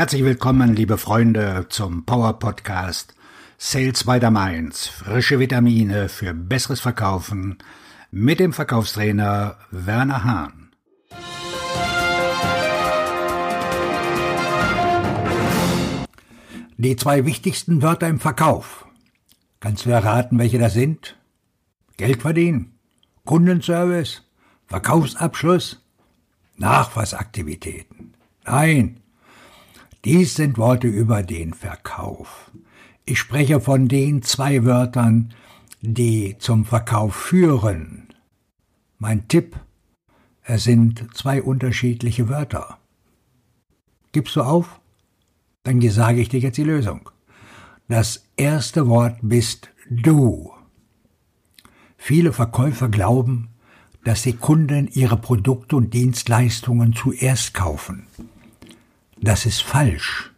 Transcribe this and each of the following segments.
Herzlich willkommen, liebe Freunde, zum Power Podcast Sales by the Mainz. Frische Vitamine für besseres Verkaufen mit dem Verkaufstrainer Werner Hahn. Die zwei wichtigsten Wörter im Verkauf. Kannst du erraten, welche das sind? Geld verdienen, Kundenservice, Verkaufsabschluss, Nachfassaktivitäten. Nein, dies sind Worte über den Verkauf. Ich spreche von den zwei Wörtern, die zum Verkauf führen. Mein Tipp, es sind zwei unterschiedliche Wörter. Gibst du auf? Dann sage ich dir jetzt die Lösung. Das erste Wort bist du. Viele Verkäufer glauben, dass die Kunden ihre Produkte und Dienstleistungen zuerst kaufen. Das ist falsch.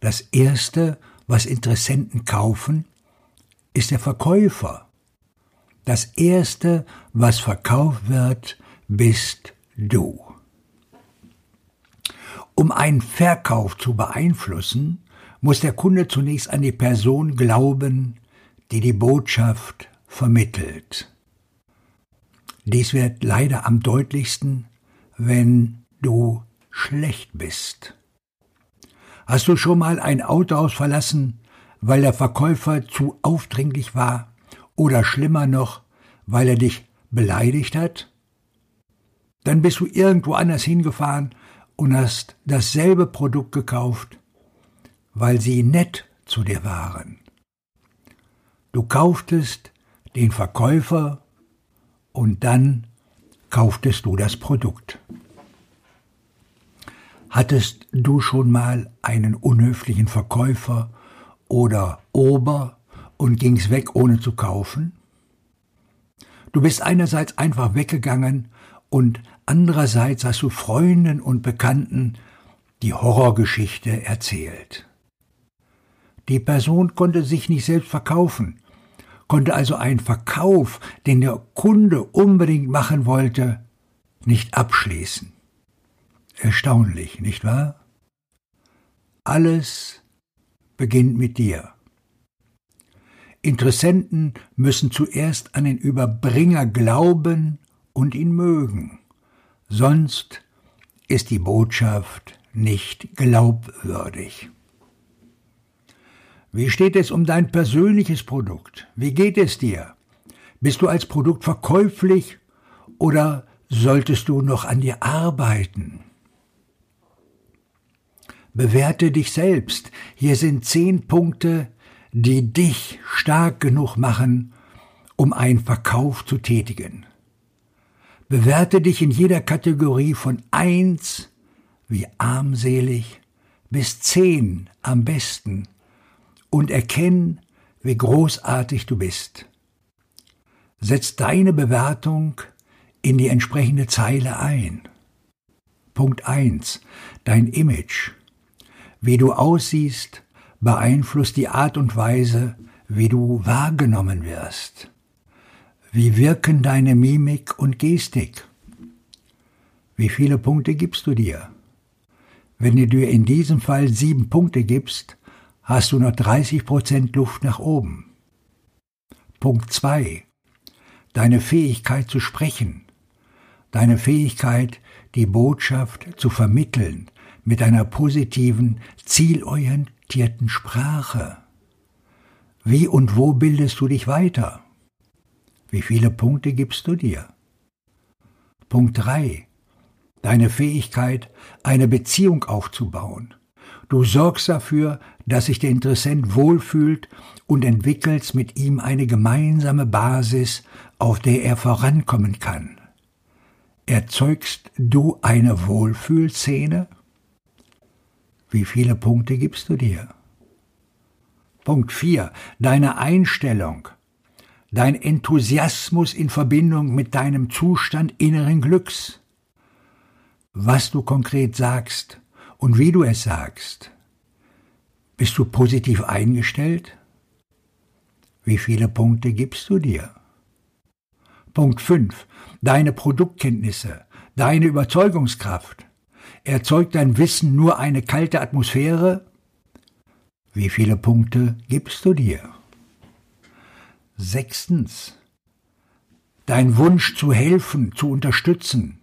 Das Erste, was Interessenten kaufen, ist der Verkäufer. Das Erste, was verkauft wird, bist du. Um einen Verkauf zu beeinflussen, muss der Kunde zunächst an die Person glauben, die die Botschaft vermittelt. Dies wird leider am deutlichsten, wenn du schlecht bist. Hast du schon mal ein Autohaus verlassen, weil der Verkäufer zu aufdringlich war oder schlimmer noch, weil er dich beleidigt hat? Dann bist du irgendwo anders hingefahren und hast dasselbe Produkt gekauft, weil sie nett zu dir waren. Du kauftest den Verkäufer und dann kauftest du das Produkt. Hattest du schon mal einen unhöflichen Verkäufer oder Ober und gingst weg ohne zu kaufen? Du bist einerseits einfach weggegangen und andererseits hast du Freunden und Bekannten die Horrorgeschichte erzählt. Die Person konnte sich nicht selbst verkaufen, konnte also einen Verkauf, den der Kunde unbedingt machen wollte, nicht abschließen. Erstaunlich, nicht wahr? Alles beginnt mit dir. Interessenten müssen zuerst an den Überbringer glauben und ihn mögen, sonst ist die Botschaft nicht glaubwürdig. Wie steht es um dein persönliches Produkt? Wie geht es dir? Bist du als Produkt verkäuflich oder solltest du noch an dir arbeiten? Bewerte dich selbst. Hier sind zehn Punkte, die dich stark genug machen, um einen Verkauf zu tätigen. Bewerte dich in jeder Kategorie von eins wie armselig bis zehn am besten und erkenn, wie großartig du bist. Setz deine Bewertung in die entsprechende Zeile ein. Punkt 1. Dein Image. Wie du aussiehst, beeinflusst die Art und Weise, wie du wahrgenommen wirst. Wie wirken deine Mimik und Gestik? Wie viele Punkte gibst du dir? Wenn du dir in diesem Fall sieben Punkte gibst, hast du noch 30 Prozent Luft nach oben. Punkt 2. Deine Fähigkeit zu sprechen. Deine Fähigkeit, die Botschaft zu vermitteln mit einer positiven, zielorientierten Sprache. Wie und wo bildest du dich weiter? Wie viele Punkte gibst du dir? Punkt 3. Deine Fähigkeit, eine Beziehung aufzubauen. Du sorgst dafür, dass sich der Interessent wohlfühlt und entwickelst mit ihm eine gemeinsame Basis, auf der er vorankommen kann. Erzeugst du eine Wohlfühlszene? Wie viele Punkte gibst du dir? Punkt 4. Deine Einstellung. Dein Enthusiasmus in Verbindung mit deinem Zustand inneren Glücks. Was du konkret sagst, und wie du es sagst. Bist du positiv eingestellt? Wie viele Punkte gibst du dir? Punkt 5. Deine Produktkenntnisse, deine Überzeugungskraft. Erzeugt dein Wissen nur eine kalte Atmosphäre? Wie viele Punkte gibst du dir? Sechstens. Dein Wunsch zu helfen, zu unterstützen.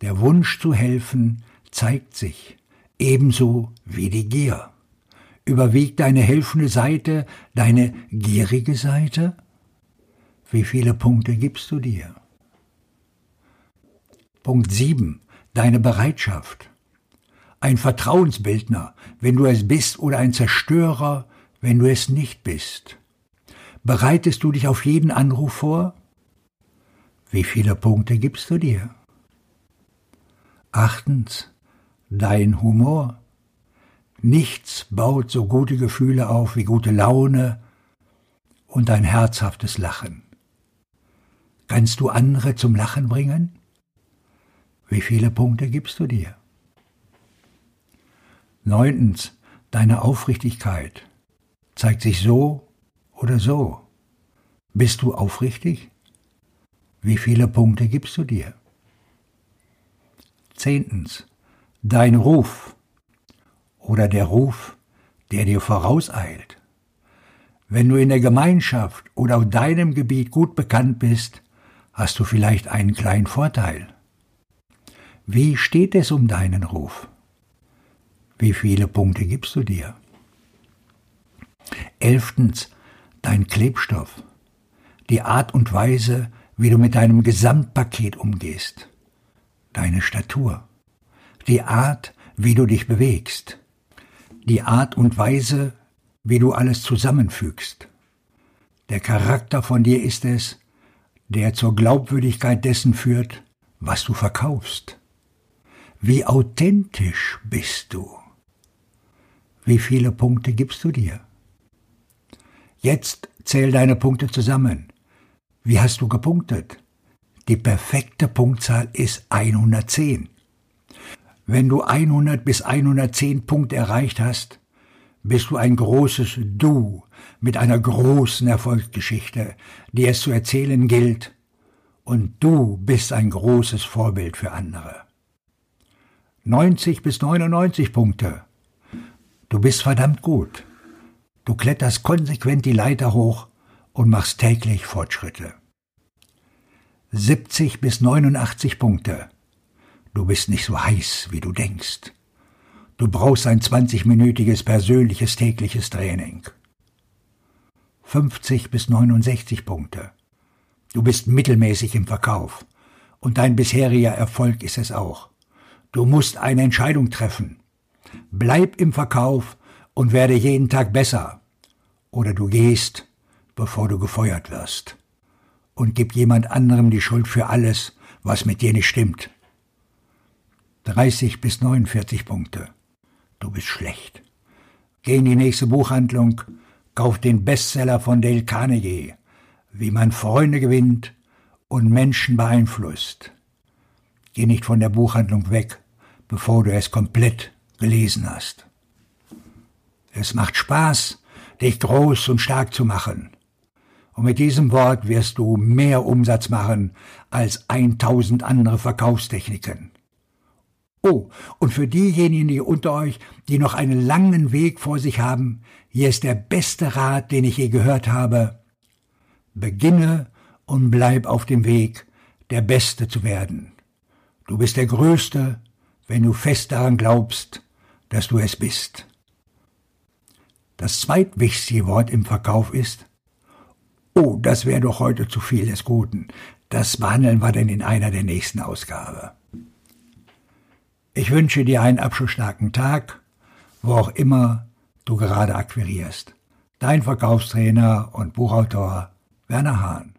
Der Wunsch zu helfen zeigt sich, ebenso wie die Gier. Überwiegt deine helfende Seite deine gierige Seite? Wie viele Punkte gibst du dir? Punkt 7. Deine Bereitschaft. Ein Vertrauensbildner, wenn du es bist, oder ein Zerstörer, wenn du es nicht bist. Bereitest du dich auf jeden Anruf vor? Wie viele Punkte gibst du dir? Achtens, dein Humor. Nichts baut so gute Gefühle auf wie gute Laune und ein herzhaftes Lachen. Kannst du andere zum Lachen bringen? Wie viele Punkte gibst du dir? Neuntens, deine Aufrichtigkeit zeigt sich so oder so. Bist du aufrichtig? Wie viele Punkte gibst du dir? Zehntens, dein Ruf oder der Ruf, der dir vorauseilt. Wenn du in der Gemeinschaft oder auf deinem Gebiet gut bekannt bist, hast du vielleicht einen kleinen Vorteil. Wie steht es um deinen Ruf? Wie viele Punkte gibst du dir? Elftens, dein Klebstoff. Die Art und Weise, wie du mit deinem Gesamtpaket umgehst. Deine Statur. Die Art, wie du dich bewegst. Die Art und Weise, wie du alles zusammenfügst. Der Charakter von dir ist es, der zur Glaubwürdigkeit dessen führt, was du verkaufst. Wie authentisch bist du? Wie viele Punkte gibst du dir? Jetzt zähl deine Punkte zusammen. Wie hast du gepunktet? Die perfekte Punktzahl ist 110. Wenn du 100 bis 110 Punkte erreicht hast, bist du ein großes Du mit einer großen Erfolgsgeschichte, die es zu erzählen gilt, und du bist ein großes Vorbild für andere. 90 bis 99 Punkte. Du bist verdammt gut. Du kletterst konsequent die Leiter hoch und machst täglich Fortschritte. 70 bis 89 Punkte. Du bist nicht so heiß, wie du denkst. Du brauchst ein 20-minütiges persönliches tägliches Training. 50 bis 69 Punkte. Du bist mittelmäßig im Verkauf und dein bisheriger Erfolg ist es auch. Du musst eine Entscheidung treffen. Bleib im Verkauf und werde jeden Tag besser. Oder du gehst, bevor du gefeuert wirst. Und gib jemand anderem die Schuld für alles, was mit dir nicht stimmt. 30 bis 49 Punkte. Du bist schlecht. Geh in die nächste Buchhandlung, kauf den Bestseller von Dale Carnegie, wie man Freunde gewinnt und Menschen beeinflusst. Geh nicht von der Buchhandlung weg, bevor du es komplett gelesen hast. Es macht Spaß, dich groß und stark zu machen. Und mit diesem Wort wirst du mehr Umsatz machen als 1000 andere Verkaufstechniken. Oh, und für diejenigen die unter euch, die noch einen langen Weg vor sich haben, hier ist der beste Rat, den ich je gehört habe. Beginne und bleib auf dem Weg, der Beste zu werden. Du bist der Größte, wenn du fest daran glaubst, dass du es bist. Das zweitwichtigste Wort im Verkauf ist, oh, das wäre doch heute zu viel des Guten. Das behandeln wir denn in einer der nächsten Ausgabe. Ich wünsche dir einen abschlussstarken Tag, wo auch immer du gerade akquirierst. Dein Verkaufstrainer und Buchautor Werner Hahn.